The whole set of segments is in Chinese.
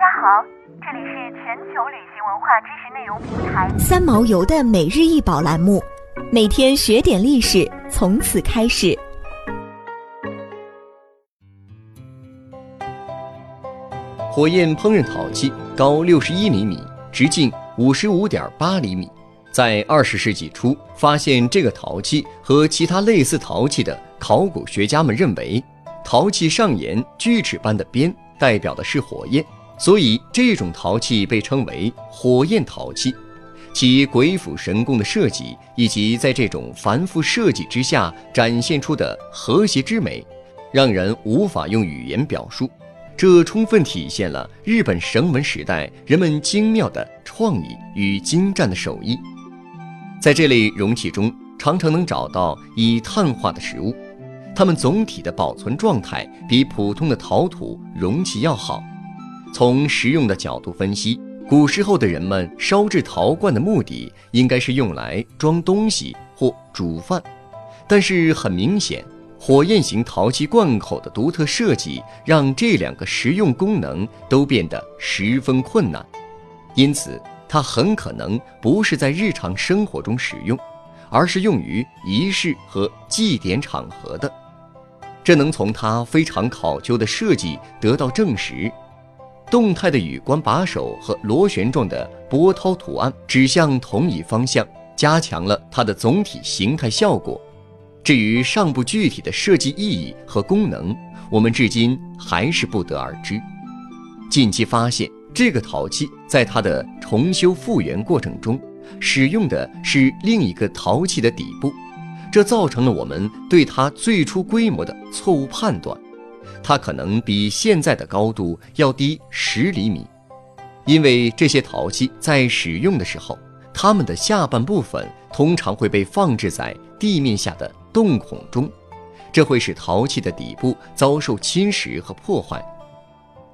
家好，这里是全球旅行文化知识内容平台三毛游的每日一宝栏目，每天学点历史，从此开始。火焰烹饪陶器高六十一厘米，直径五十五点八厘米。在二十世纪初发现这个陶器和其他类似陶器的考古学家们认为，陶器上沿锯齿般的边代表的是火焰，所以这种陶器被称为火焰陶器。其鬼斧神工的设计以及在这种繁复设计之下展现出的和谐之美，让人无法用语言表述。这充分体现了日本绳文时代人们精妙的创意与精湛的手艺。在这类容器中，常常能找到已碳化的食物，它们总体的保存状态比普通的陶土容器要好。从实用的角度分析，古时候的人们烧制陶罐的目的应该是用来装东西或煮饭，但是很明显，火焰型陶器罐口的独特设计让这两个实用功能都变得十分困难，因此。它很可能不是在日常生活中使用，而是用于仪式和祭典场合的。这能从它非常考究的设计得到证实。动态的羽冠把手和螺旋状的波涛图案指向同一方向，加强了它的总体形态效果。至于上部具体的设计意义和功能，我们至今还是不得而知。近期发现。这个陶器在它的重修复原过程中，使用的是另一个陶器的底部，这造成了我们对它最初规模的错误判断。它可能比现在的高度要低十厘米，因为这些陶器在使用的时候，它们的下半部分通常会被放置在地面下的洞孔中，这会使陶器的底部遭受侵蚀和破坏。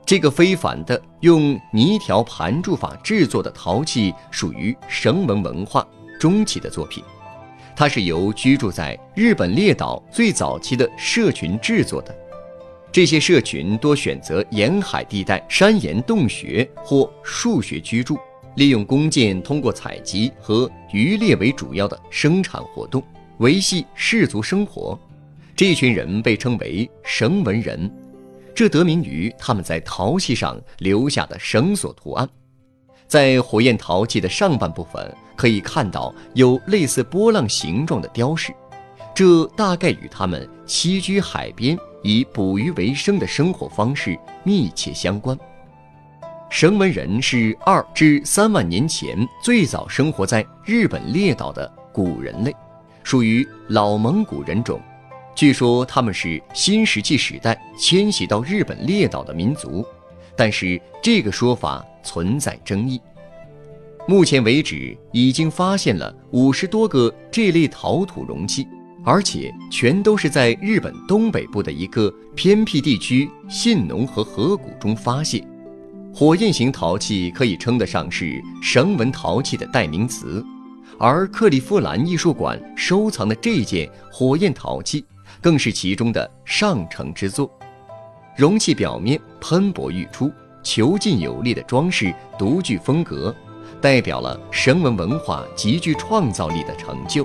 这个非凡的用泥条盘柱法制作的陶器属于绳文文化中期的作品，它是由居住在日本列岛最早期的社群制作的。这些社群多选择沿海地带山岩洞穴或树穴居住，利用弓箭通过采集和渔猎为主要的生产活动，维系氏族生活。这群人被称为绳文人。这得名于他们在陶器上留下的绳索图案，在火焰陶器的上半部分可以看到有类似波浪形状的雕饰，这大概与他们栖居海边以捕鱼为生的生活方式密切相关。绳文人是二至三万年前最早生活在日本列岛的古人类，属于老蒙古人种。据说他们是新石器时代迁徙到日本列岛的民族，但是这个说法存在争议。目前为止，已经发现了五十多个这类陶土容器，而且全都是在日本东北部的一个偏僻地区信浓和河谷中发现。火焰型陶器可以称得上是绳纹陶器的代名词，而克利夫兰艺术馆收藏的这件火焰陶器。更是其中的上乘之作，容器表面喷薄欲出、遒劲有力的装饰独具风格，代表了绳文文化极具创造力的成就。